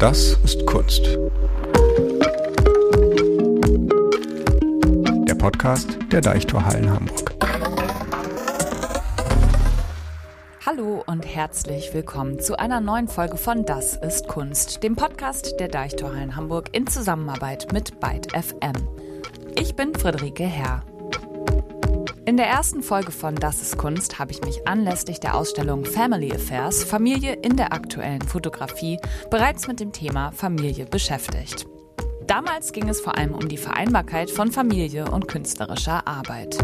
Das ist Kunst. Der Podcast der Deichtorhallen Hamburg. Hallo und herzlich willkommen zu einer neuen Folge von Das ist Kunst, dem Podcast der Deichtorhallen Hamburg in Zusammenarbeit mit Byte FM. Ich bin Friederike Herr. In der ersten Folge von Das ist Kunst habe ich mich anlässlich der Ausstellung Family Affairs Familie in der aktuellen Fotografie bereits mit dem Thema Familie beschäftigt. Damals ging es vor allem um die Vereinbarkeit von Familie und künstlerischer Arbeit.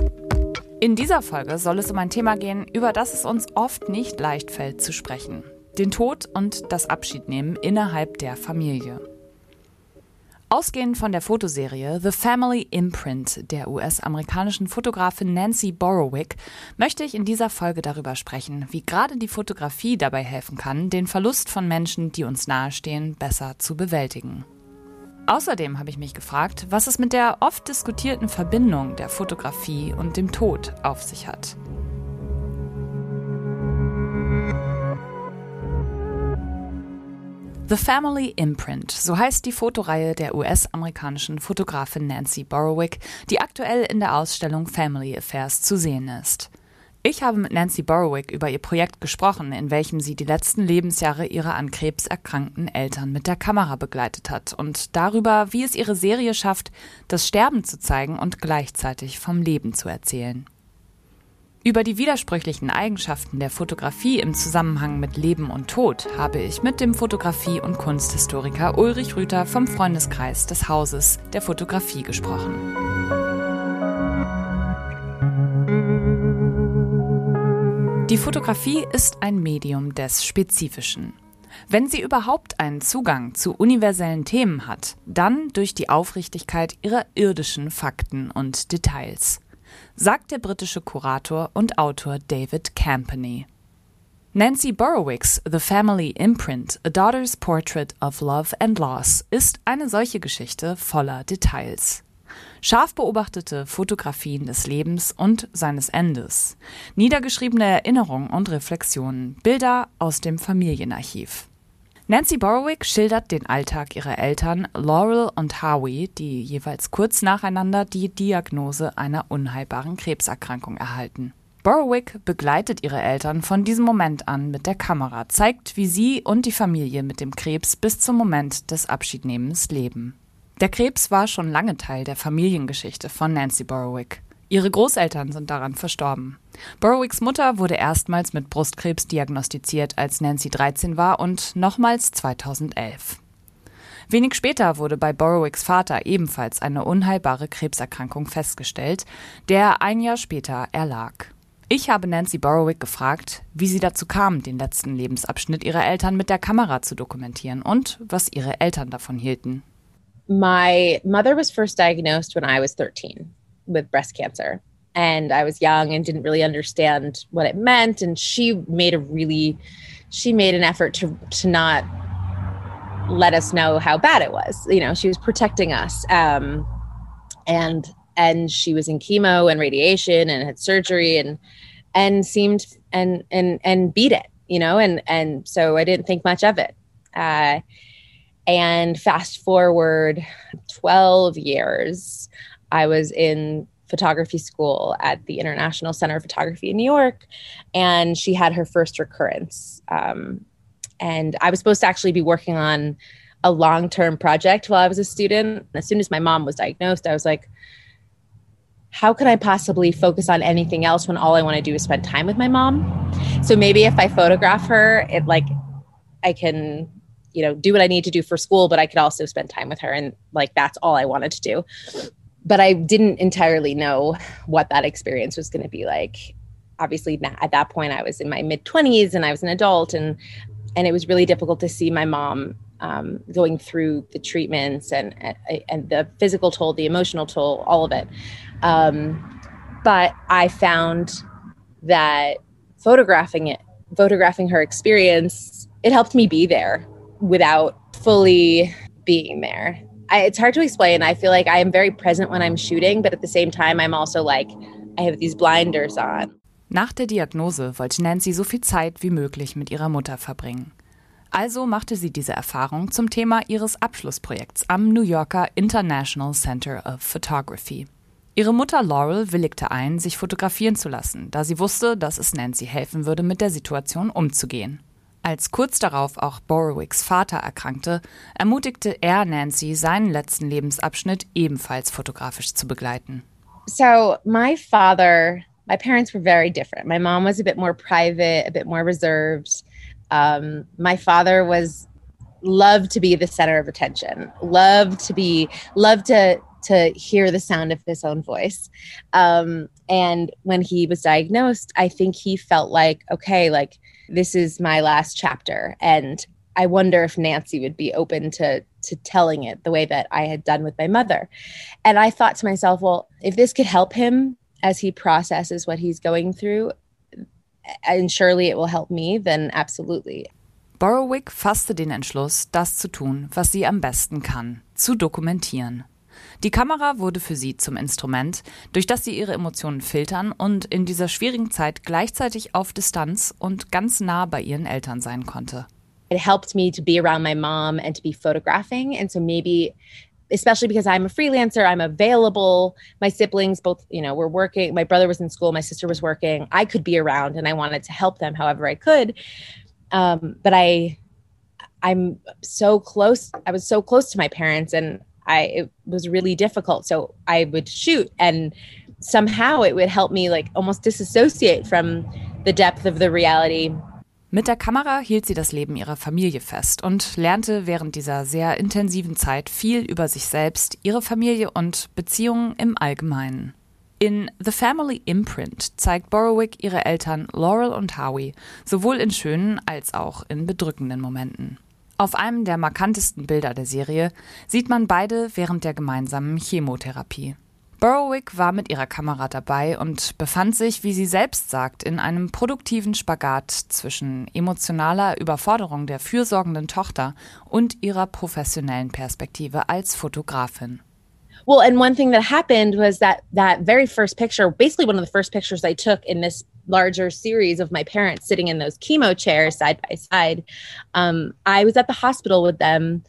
In dieser Folge soll es um ein Thema gehen, über das es uns oft nicht leicht fällt zu sprechen. Den Tod und das Abschiednehmen innerhalb der Familie. Ausgehend von der Fotoserie The Family Imprint der US-amerikanischen Fotografin Nancy Borowick möchte ich in dieser Folge darüber sprechen, wie gerade die Fotografie dabei helfen kann, den Verlust von Menschen, die uns nahestehen, besser zu bewältigen. Außerdem habe ich mich gefragt, was es mit der oft diskutierten Verbindung der Fotografie und dem Tod auf sich hat. The Family Imprint, so heißt die Fotoreihe der US-amerikanischen Fotografin Nancy Borowick, die aktuell in der Ausstellung Family Affairs zu sehen ist. Ich habe mit Nancy Borowick über ihr Projekt gesprochen, in welchem sie die letzten Lebensjahre ihrer an Krebs erkrankten Eltern mit der Kamera begleitet hat und darüber, wie es ihre Serie schafft, das Sterben zu zeigen und gleichzeitig vom Leben zu erzählen. Über die widersprüchlichen Eigenschaften der Fotografie im Zusammenhang mit Leben und Tod habe ich mit dem Fotografie- und Kunsthistoriker Ulrich Rüther vom Freundeskreis des Hauses der Fotografie gesprochen. Die Fotografie ist ein Medium des Spezifischen. Wenn sie überhaupt einen Zugang zu universellen Themen hat, dann durch die Aufrichtigkeit ihrer irdischen Fakten und Details sagt der britische Kurator und Autor David Campany. Nancy Borowicks The Family Imprint, A Daughter's Portrait of Love and Loss ist eine solche Geschichte voller Details. Scharf beobachtete Fotografien des Lebens und seines Endes, niedergeschriebene Erinnerungen und Reflexionen, Bilder aus dem Familienarchiv. Nancy Borowick schildert den Alltag ihrer Eltern Laurel und Howie, die jeweils kurz nacheinander die Diagnose einer unheilbaren Krebserkrankung erhalten. Borowick begleitet ihre Eltern von diesem Moment an mit der Kamera, zeigt, wie sie und die Familie mit dem Krebs bis zum Moment des Abschiednehmens leben. Der Krebs war schon lange Teil der Familiengeschichte von Nancy Borowick. Ihre Großeltern sind daran verstorben. Borowicks Mutter wurde erstmals mit Brustkrebs diagnostiziert, als Nancy 13 war und nochmals 2011. Wenig später wurde bei Borowicks Vater ebenfalls eine unheilbare Krebserkrankung festgestellt, der ein Jahr später erlag. Ich habe Nancy Borowick gefragt, wie sie dazu kam, den letzten Lebensabschnitt ihrer Eltern mit der Kamera zu dokumentieren und was ihre Eltern davon hielten. My mother was first diagnosed when I was 13. With breast cancer. And I was young and didn't really understand what it meant. And she made a really, she made an effort to to not let us know how bad it was. You know, she was protecting us. Um, and and she was in chemo and radiation and had surgery and and seemed and and and beat it you know and and so i didn't think much of it uh, and fast forward 12 years I was in photography school at the International Center of Photography in New York, and she had her first recurrence. Um, and I was supposed to actually be working on a long term project while I was a student. As soon as my mom was diagnosed, I was like, how can I possibly focus on anything else when all I want to do is spend time with my mom? So maybe if I photograph her, it like I can, you know, do what I need to do for school, but I could also spend time with her. And like that's all I wanted to do but I didn't entirely know what that experience was going to be like. Obviously, at that point, I was in my mid 20s and I was an adult, and and it was really difficult to see my mom um, going through the treatments and and the physical toll, the emotional toll, all of it. Um, but I found that photographing it, photographing her experience, it helped me be there without fully being there I, it's hard to explain. I feel like I am very present when I'm shooting, but at the same time, I'm also like, I have these blinders on. Nach der Diagnose wollte Nancy so viel Zeit wie möglich mit ihrer Mutter verbringen. Also machte sie diese Erfahrung zum Thema ihres Abschlussprojekts am New Yorker International Center of Photography. Ihre Mutter Laurel willigte ein, sich fotografieren zu lassen, da sie wusste, dass es Nancy helfen würde, mit der Situation umzugehen. Als kurz darauf auch Borowicks Vater erkrankte, ermutigte er Nancy, seinen letzten Lebensabschnitt ebenfalls fotografisch zu begleiten. So, my father, my parents were very different. My mom was a bit more private, a bit more reserved. Um, my father was loved to be the center of attention, loved to be, loved to to hear the sound of his own voice. Um, and when he was diagnosed, I think he felt like, okay, like this is my last chapter. And I wonder if Nancy would be open to to telling it the way that I had done with my mother. And I thought to myself, well, if this could help him as he processes what he's going through, and surely it will help me, then absolutely. Borowick fasste den Entschluss, das zu tun, was sie am besten kann, zu dokumentieren. Die Kamera wurde für sie zum Instrument, durch das sie ihre Emotionen filtern und in dieser schwierigen Zeit gleichzeitig auf Distanz und ganz nah bei ihren Eltern sein konnte. It helped me to be around my mom and to be photographing and so maybe especially because I'm a freelancer, I'm available. My siblings both, you know, were working. My brother was in school, my sister was working. I could be around and I wanted to help them however I could. Um, but I I'm so close. I was so close to my parents and I it was really difficult. So I would shoot and somehow it would help me like almost disassociate from the depth of the reality. Mit der Kamera hielt sie das Leben ihrer Familie fest und lernte während dieser sehr intensiven Zeit viel über sich selbst, ihre Familie und Beziehungen im Allgemeinen. In The Family Imprint zeigt Borowick ihre Eltern Laurel und Howie sowohl in schönen als auch in bedrückenden Momenten. Auf einem der markantesten Bilder der Serie sieht man beide während der gemeinsamen Chemotherapie. Borowick war mit ihrer Kamera dabei und befand sich, wie sie selbst sagt, in einem produktiven Spagat zwischen emotionaler Überforderung der fürsorgenden Tochter und ihrer professionellen Perspektive als Fotografin. Well, and one thing that happened was that that very first picture, basically one of the first pictures I took in this larger series of my parents sitting in those chemo chairs side by side. Um, I was at the hospital with them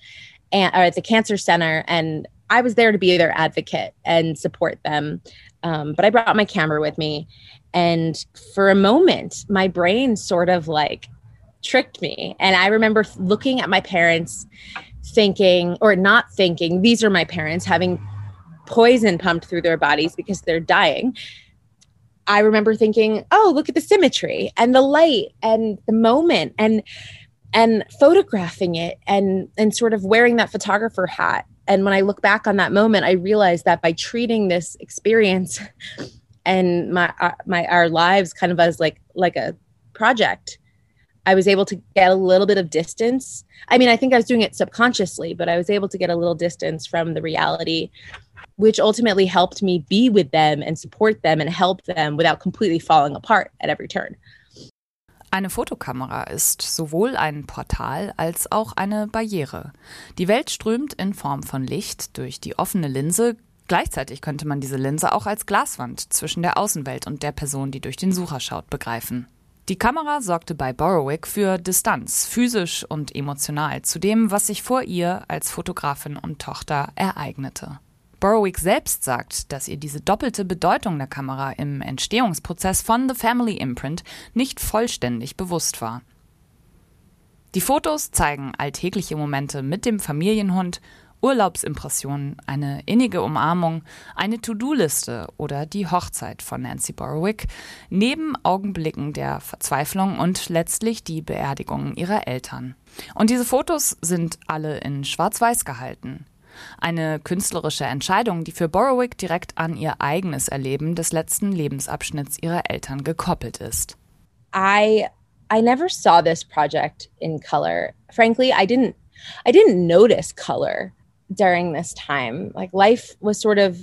and or at the cancer center, and I was there to be their advocate and support them. Um, but I brought my camera with me, and for a moment, my brain sort of like tricked me. And I remember looking at my parents, thinking or not thinking, these are my parents having poison pumped through their bodies because they're dying I remember thinking, oh, look at the symmetry and the light and the moment and and photographing it and and sort of wearing that photographer hat. And when I look back on that moment, I realized that by treating this experience and my uh, my our lives kind of as like like a project, I was able to get a little bit of distance. I mean, I think I was doing it subconsciously, but I was able to get a little distance from the reality which ultimately helped me be with them and support them and help them without completely falling apart at every turn. Eine Fotokamera ist sowohl ein Portal als auch eine Barriere. Die Welt strömt in Form von Licht durch die offene Linse. Gleichzeitig könnte man diese Linse auch als Glaswand zwischen der Außenwelt und der Person, die durch den Sucher schaut, begreifen. Die Kamera sorgte bei Borowick für Distanz, physisch und emotional, zu dem, was sich vor ihr als Fotografin und Tochter ereignete. Borowick selbst sagt, dass ihr diese doppelte Bedeutung der Kamera im Entstehungsprozess von The Family Imprint nicht vollständig bewusst war. Die Fotos zeigen alltägliche Momente mit dem Familienhund, Urlaubsimpressionen, eine innige Umarmung, eine To-Do-Liste oder die Hochzeit von Nancy Borowick, neben Augenblicken der Verzweiflung und letztlich die Beerdigung ihrer Eltern. Und diese Fotos sind alle in Schwarz-Weiß gehalten. Eine künstlerische Entscheidung, die für Borowick direkt an ihr eigenes Erleben des letzten Lebensabschnitts ihrer Eltern gekoppelt ist. I I never saw this project in color. Frankly, I didn't I didn't notice color during this time. Like life was sort of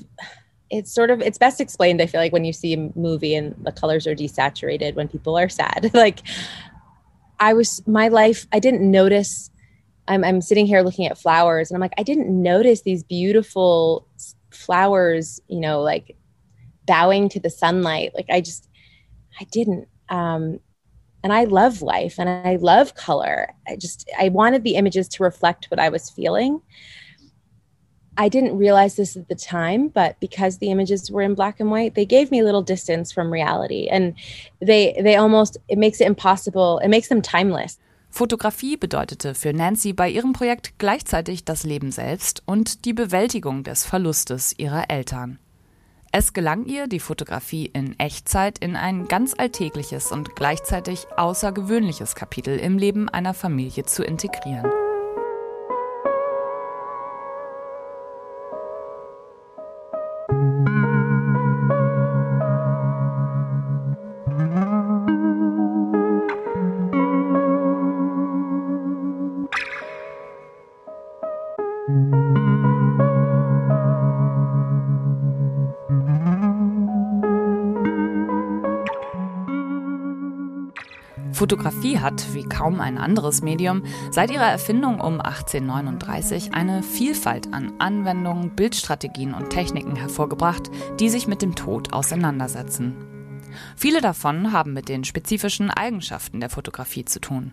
it's sort of it's best explained I feel like when you see a movie and the colors are desaturated when people are sad. like I was my life I didn't notice I'm, I'm sitting here looking at flowers and I'm like, I didn't notice these beautiful flowers, you know, like bowing to the sunlight. Like I just, I didn't. Um, and I love life and I love color. I just I wanted the images to reflect what I was feeling. I didn't realize this at the time, but because the images were in black and white, they gave me a little distance from reality and they they almost it makes it impossible. It makes them timeless. Fotografie bedeutete für Nancy bei ihrem Projekt gleichzeitig das Leben selbst und die Bewältigung des Verlustes ihrer Eltern. Es gelang ihr, die Fotografie in Echtzeit in ein ganz alltägliches und gleichzeitig außergewöhnliches Kapitel im Leben einer Familie zu integrieren. Fotografie hat, wie kaum ein anderes Medium, seit ihrer Erfindung um 1839 eine Vielfalt an Anwendungen, Bildstrategien und Techniken hervorgebracht, die sich mit dem Tod auseinandersetzen. Viele davon haben mit den spezifischen Eigenschaften der Fotografie zu tun.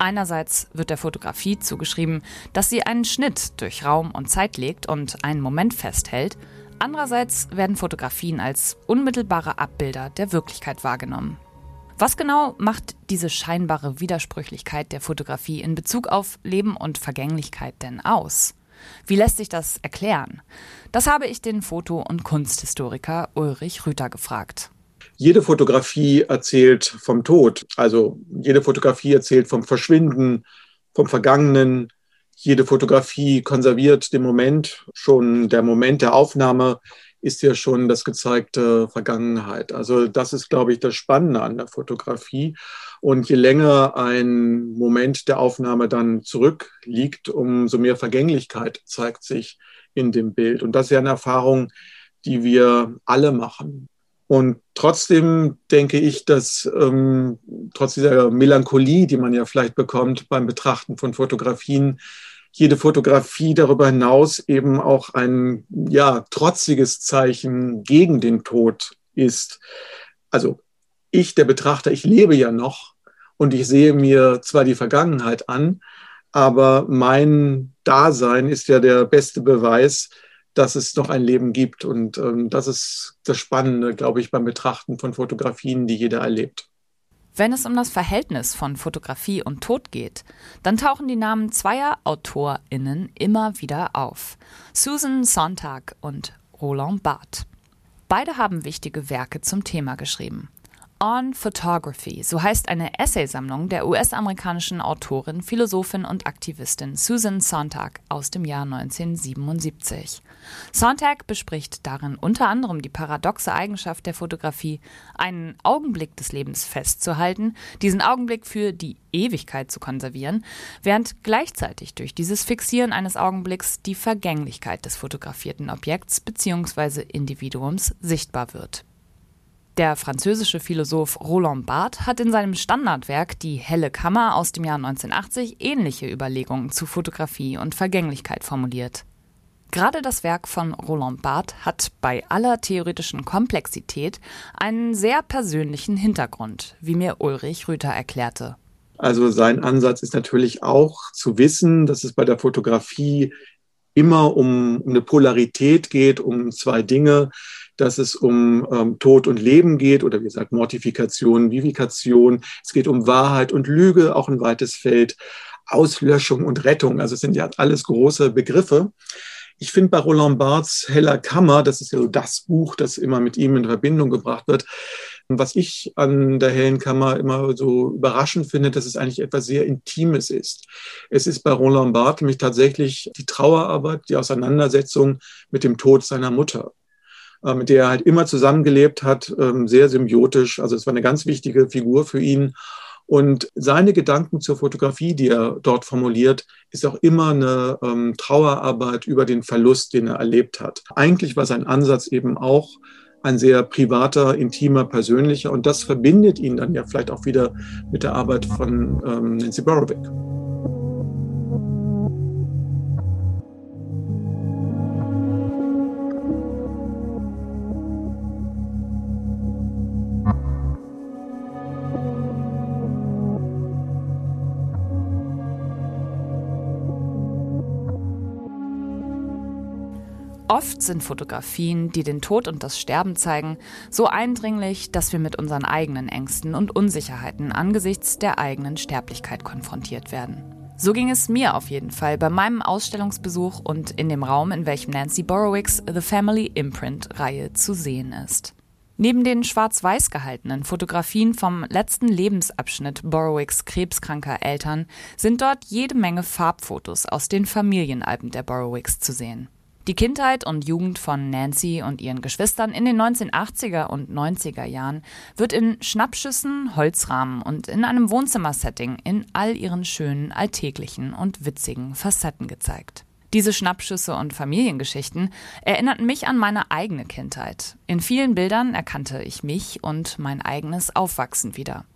Einerseits wird der Fotografie zugeschrieben, dass sie einen Schnitt durch Raum und Zeit legt und einen Moment festhält, andererseits werden Fotografien als unmittelbare Abbilder der Wirklichkeit wahrgenommen. Was genau macht diese scheinbare Widersprüchlichkeit der Fotografie in Bezug auf Leben und Vergänglichkeit denn aus? Wie lässt sich das erklären? Das habe ich den Foto- und Kunsthistoriker Ulrich Rüther gefragt. Jede Fotografie erzählt vom Tod. Also jede Fotografie erzählt vom Verschwinden, vom Vergangenen. Jede Fotografie konserviert den Moment. Schon der Moment der Aufnahme ist ja schon das gezeigte Vergangenheit. Also das ist, glaube ich, das Spannende an der Fotografie. Und je länger ein Moment der Aufnahme dann zurückliegt, umso mehr Vergänglichkeit zeigt sich in dem Bild. Und das ist ja eine Erfahrung, die wir alle machen. Und trotzdem denke ich, dass ähm, trotz dieser Melancholie, die man ja vielleicht bekommt beim Betrachten von Fotografien, jede Fotografie darüber hinaus eben auch ein ja, trotziges Zeichen gegen den Tod ist. Also ich, der Betrachter, ich lebe ja noch und ich sehe mir zwar die Vergangenheit an, aber mein Dasein ist ja der beste Beweis, dass es noch ein Leben gibt. Und ähm, das ist das Spannende, glaube ich, beim Betrachten von Fotografien, die jeder erlebt. Wenn es um das Verhältnis von Fotografie und Tod geht, dann tauchen die Namen zweier AutorInnen immer wieder auf: Susan Sontag und Roland Barthes. Beide haben wichtige Werke zum Thema geschrieben. On Photography, so heißt eine Essaysammlung der US-amerikanischen Autorin, Philosophin und Aktivistin Susan Sontag aus dem Jahr 1977. Sontag bespricht darin unter anderem die paradoxe Eigenschaft der Fotografie, einen Augenblick des Lebens festzuhalten, diesen Augenblick für die Ewigkeit zu konservieren, während gleichzeitig durch dieses Fixieren eines Augenblicks die Vergänglichkeit des fotografierten Objekts bzw. Individuums sichtbar wird. Der französische Philosoph Roland Barthes hat in seinem Standardwerk Die helle Kammer aus dem Jahr 1980 ähnliche Überlegungen zu Fotografie und Vergänglichkeit formuliert. Gerade das Werk von Roland Barthes hat bei aller theoretischen Komplexität einen sehr persönlichen Hintergrund, wie mir Ulrich Rüther erklärte. Also sein Ansatz ist natürlich auch zu wissen, dass es bei der Fotografie immer um, um eine Polarität geht, um zwei Dinge dass es um ähm, Tod und Leben geht oder wie gesagt Mortifikation, Vivikation. Es geht um Wahrheit und Lüge, auch ein weites Feld. Auslöschung und Rettung. Also es sind ja alles große Begriffe. Ich finde bei Roland Barths Heller Kammer, das ist ja so das Buch, das immer mit ihm in Verbindung gebracht wird, was ich an der Hellen Kammer immer so überraschend finde, dass es eigentlich etwas sehr Intimes ist. Es ist bei Roland Barthes nämlich tatsächlich die Trauerarbeit, die Auseinandersetzung mit dem Tod seiner Mutter. Äh, mit der er halt immer zusammengelebt hat, ähm, sehr symbiotisch. Also es war eine ganz wichtige Figur für ihn. Und seine Gedanken zur Fotografie, die er dort formuliert, ist auch immer eine ähm, Trauerarbeit über den Verlust, den er erlebt hat. Eigentlich war sein Ansatz eben auch ein sehr privater, intimer, persönlicher. Und das verbindet ihn dann ja vielleicht auch wieder mit der Arbeit von ähm, Nancy Borowick. Oft sind Fotografien, die den Tod und das Sterben zeigen, so eindringlich, dass wir mit unseren eigenen Ängsten und Unsicherheiten angesichts der eigenen Sterblichkeit konfrontiert werden. So ging es mir auf jeden Fall bei meinem Ausstellungsbesuch und in dem Raum, in welchem Nancy Borowicks The Family Imprint Reihe zu sehen ist. Neben den schwarz-weiß gehaltenen Fotografien vom letzten Lebensabschnitt Borowicks krebskranker Eltern sind dort jede Menge Farbfotos aus den Familienalben der Borowicks zu sehen. Die Kindheit und Jugend von Nancy und ihren Geschwistern in den 1980er und 90er Jahren wird in Schnappschüssen, Holzrahmen und in einem Wohnzimmersetting in all ihren schönen, alltäglichen und witzigen Facetten gezeigt. Diese Schnappschüsse und Familiengeschichten erinnerten mich an meine eigene Kindheit. In vielen Bildern erkannte ich mich und mein eigenes Aufwachsen wieder.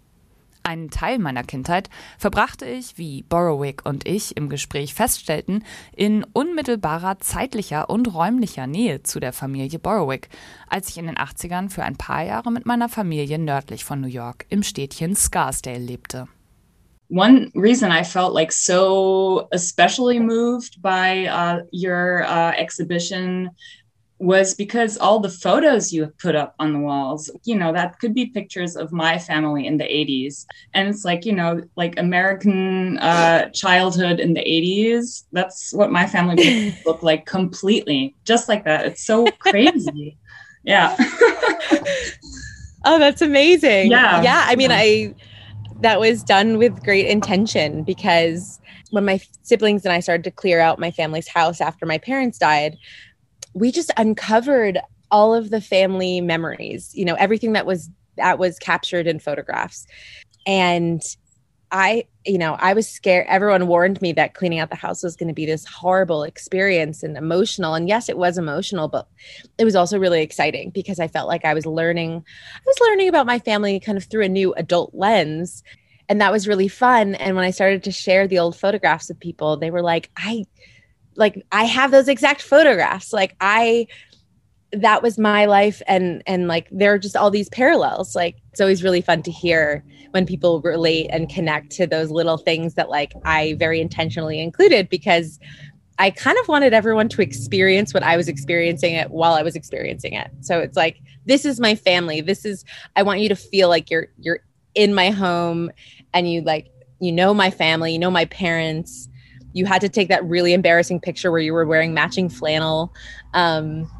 Einen Teil meiner Kindheit verbrachte ich, wie Borowick und ich im Gespräch feststellten, in unmittelbarer zeitlicher und räumlicher Nähe zu der Familie Borowick, als ich in den 80ern für ein paar Jahre mit meiner Familie nördlich von New York im Städtchen Scarsdale lebte. one reason I felt like so especially moved by uh, your uh, exhibition was because all the photos you have put up on the walls, you know, that could be pictures of my family in the 80s. And it's like, you know, like American uh, childhood in the 80s. That's what my family look like completely, just like that. It's so crazy. yeah. oh, that's amazing. Yeah. Yeah. I mean, I, that was done with great intention because when my siblings and I started to clear out my family's house after my parents died, we just uncovered all of the family memories, you know, everything that was that was captured in photographs. And I, you know, I was scared. Everyone warned me that cleaning out the house was going to be this horrible experience and emotional. And yes, it was emotional, but it was also really exciting because I felt like I was learning, I was learning about my family kind of through a new adult lens. And that was really fun. And when I started to share the old photographs with people, they were like, I, like I have those exact photographs. Like I that was my life and and like there are just all these parallels. Like it's always really fun to hear when people relate and connect to those little things that like I very intentionally included because I kind of wanted everyone to experience what I was experiencing it while I was experiencing it. So it's like this is my family. This is I want you to feel like you're you're in my home and you like you know my family, you know my parents you had to take that really embarrassing picture where you were wearing matching flannel, um,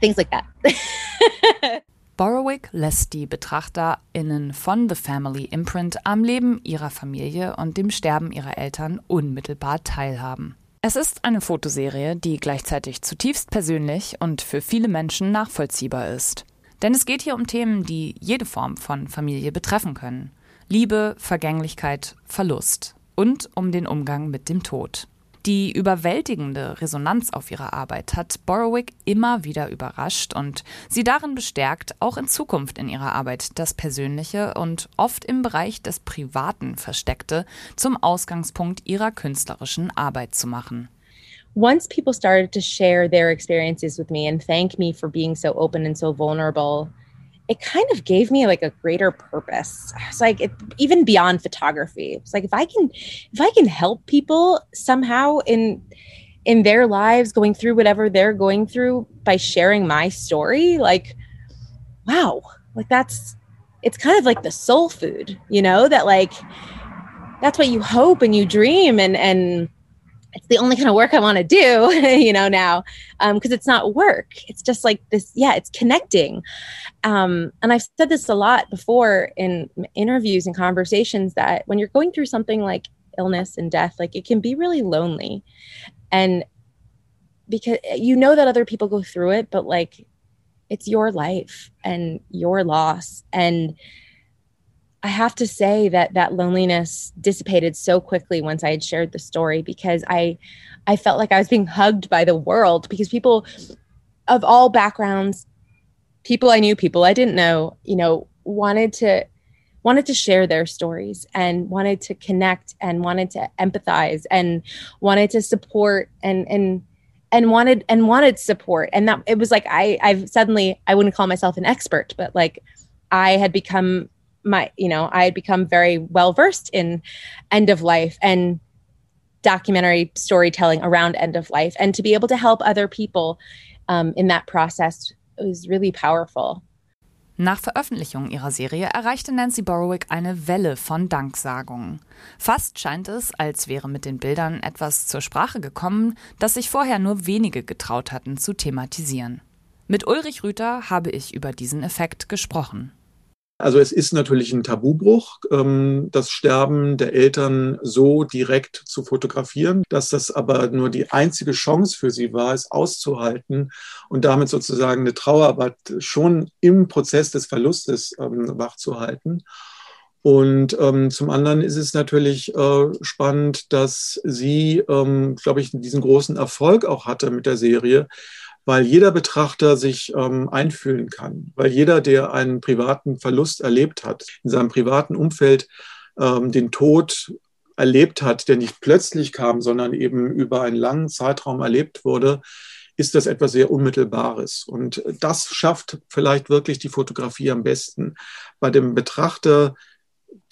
things like that. Borowick lässt die BetrachterInnen von The Family Imprint am Leben ihrer Familie und dem Sterben ihrer Eltern unmittelbar teilhaben. Es ist eine Fotoserie, die gleichzeitig zutiefst persönlich und für viele Menschen nachvollziehbar ist. Denn es geht hier um Themen, die jede Form von Familie betreffen können. Liebe, Vergänglichkeit, Verlust, und um den Umgang mit dem Tod. Die überwältigende Resonanz auf ihre Arbeit hat Borowick immer wieder überrascht und sie darin bestärkt, auch in Zukunft in ihrer Arbeit das Persönliche und oft im Bereich des Privaten Versteckte zum Ausgangspunkt ihrer künstlerischen Arbeit zu machen. Once people started to share their experiences with me and thank me for being so open and so vulnerable, it kind of gave me like a greater purpose. It's like it, even beyond photography. It's like if I can if I can help people somehow in in their lives going through whatever they're going through by sharing my story, like wow, like that's it's kind of like the soul food, you know, that like that's what you hope and you dream and and it's the only kind of work I want to do, you know, now, because um, it's not work. It's just like this, yeah, it's connecting. Um, and I've said this a lot before in interviews and conversations that when you're going through something like illness and death, like it can be really lonely. And because you know that other people go through it, but like it's your life and your loss. And I have to say that that loneliness dissipated so quickly once I had shared the story because I I felt like I was being hugged by the world because people of all backgrounds, people I knew, people I didn't know, you know, wanted to wanted to share their stories and wanted to connect and wanted to empathize and wanted to support and and and wanted and wanted support. And that it was like I I've suddenly I wouldn't call myself an expert but like I had become my you know i had become very well versed in end of life and documentary storytelling around end of life and to be able to help other people um, in that process was really powerful. Nach Veröffentlichung ihrer Serie erreichte Nancy Borowick eine Welle von Danksagungen. Fast scheint es, als wäre mit den Bildern etwas zur Sprache gekommen, das sich vorher nur wenige getraut hatten zu thematisieren. Mit Ulrich Rüther habe ich über diesen Effekt gesprochen. Also es ist natürlich ein Tabubruch, ähm, das Sterben der Eltern so direkt zu fotografieren, dass das aber nur die einzige Chance für sie war, es auszuhalten und damit sozusagen eine Trauerarbeit schon im Prozess des Verlustes ähm, wachzuhalten. Und ähm, zum anderen ist es natürlich äh, spannend, dass sie, ähm, glaube ich, diesen großen Erfolg auch hatte mit der Serie, weil jeder Betrachter sich ähm, einfühlen kann, weil jeder, der einen privaten Verlust erlebt hat, in seinem privaten Umfeld ähm, den Tod erlebt hat, der nicht plötzlich kam, sondern eben über einen langen Zeitraum erlebt wurde, ist das etwas sehr Unmittelbares. Und das schafft vielleicht wirklich die Fotografie am besten. Bei dem Betrachter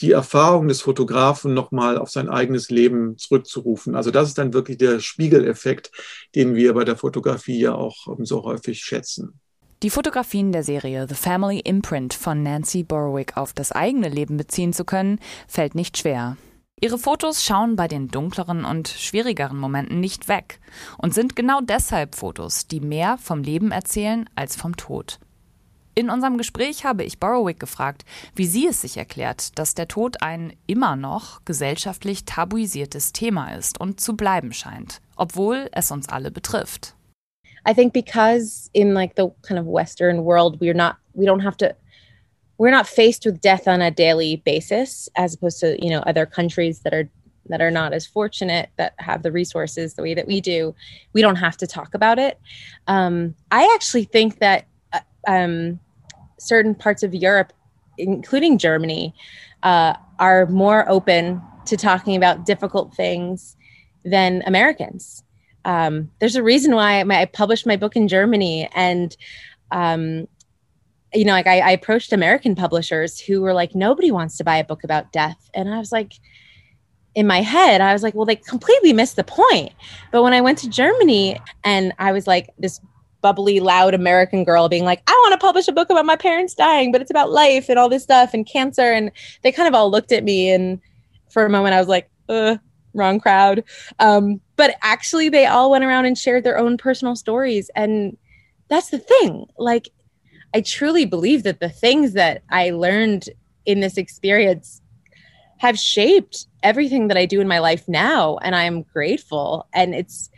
die Erfahrung des Fotografen nochmal auf sein eigenes Leben zurückzurufen. Also das ist dann wirklich der Spiegeleffekt, den wir bei der Fotografie ja auch ähm, so häufig schätzen. Die Fotografien der Serie The Family Imprint von Nancy Borowick auf das eigene Leben beziehen zu können, fällt nicht schwer. Ihre Fotos schauen bei den dunkleren und schwierigeren Momenten nicht weg und sind genau deshalb Fotos, die mehr vom Leben erzählen als vom Tod. In unserem Gespräch habe ich Borowick gefragt, wie sie es sich erklärt, dass der Tod ein immer noch gesellschaftlich tabuisiertes Thema ist und zu bleiben scheint, obwohl es uns alle betrifft. I think because in like the kind of western world we're not we don't have to we're not faced with death on a daily basis as opposed to, you know, other countries that are that are not as fortunate that have the resources the way that we do we don't have to talk about it um, i actually think that uh, um, certain parts of Europe, including Germany, uh, are more open to talking about difficult things than Americans. Um, there's a reason why I published my book in Germany, and um, you know, like I, I approached American publishers who were like, nobody wants to buy a book about death, and I was like, in my head, I was like, well, they completely missed the point. But when I went to Germany and I was like, this bubbly, loud American girl being like, I want to publish a book about my parents dying, but it's about life and all this stuff and cancer. And they kind of all looked at me. And for a moment, I was like, uh, wrong crowd. Um, but actually, they all went around and shared their own personal stories. And that's the thing. Like, I truly believe that the things that I learned in this experience have shaped everything that I do in my life now. And I'm grateful. And it's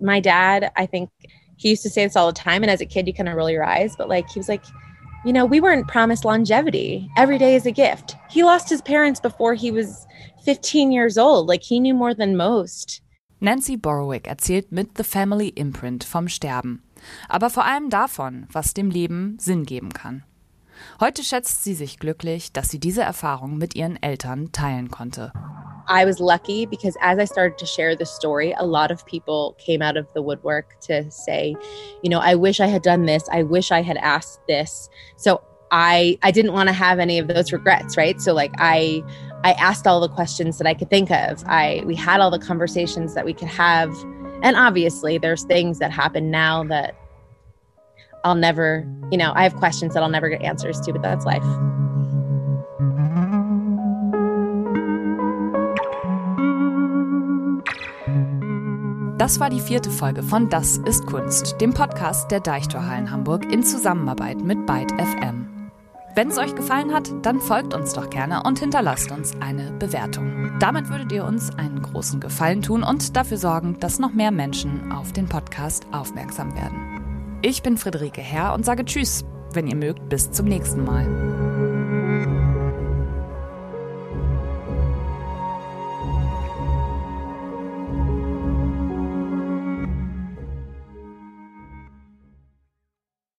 my dad, I think he used to say this all the time. And as a kid, you kind of roll your eyes, but like he was like, you know, we weren't promised longevity. Every day is a gift. He lost his parents before he was 15 years old. Like he knew more than most. Nancy Borowick erzählt mit The Family Imprint vom Sterben, aber vor allem davon, was dem Leben Sinn geben kann. Heute schätzt sie sich glücklich, dass sie diese Erfahrung mit ihren Eltern teilen konnte. I was lucky because as I started to share the story, a lot of people came out of the woodwork to say, you know, I wish I had done this. I wish I had asked this. So I I didn't want to have any of those regrets, right? So like I I asked all the questions that I could think of. I we had all the conversations that we could have. And obviously there's things that happen now that I'll never, you know, I have questions that I'll never get answers to, but that's life. Das war die vierte Folge von Das ist Kunst, dem Podcast der Deichtorhallen Hamburg in Zusammenarbeit mit Byte FM. Wenn es euch gefallen hat, dann folgt uns doch gerne und hinterlasst uns eine Bewertung. Damit würdet ihr uns einen großen Gefallen tun und dafür sorgen, dass noch mehr Menschen auf den Podcast aufmerksam werden. Ich bin Friederike Herr und sage Tschüss, wenn ihr mögt, bis zum nächsten Mal.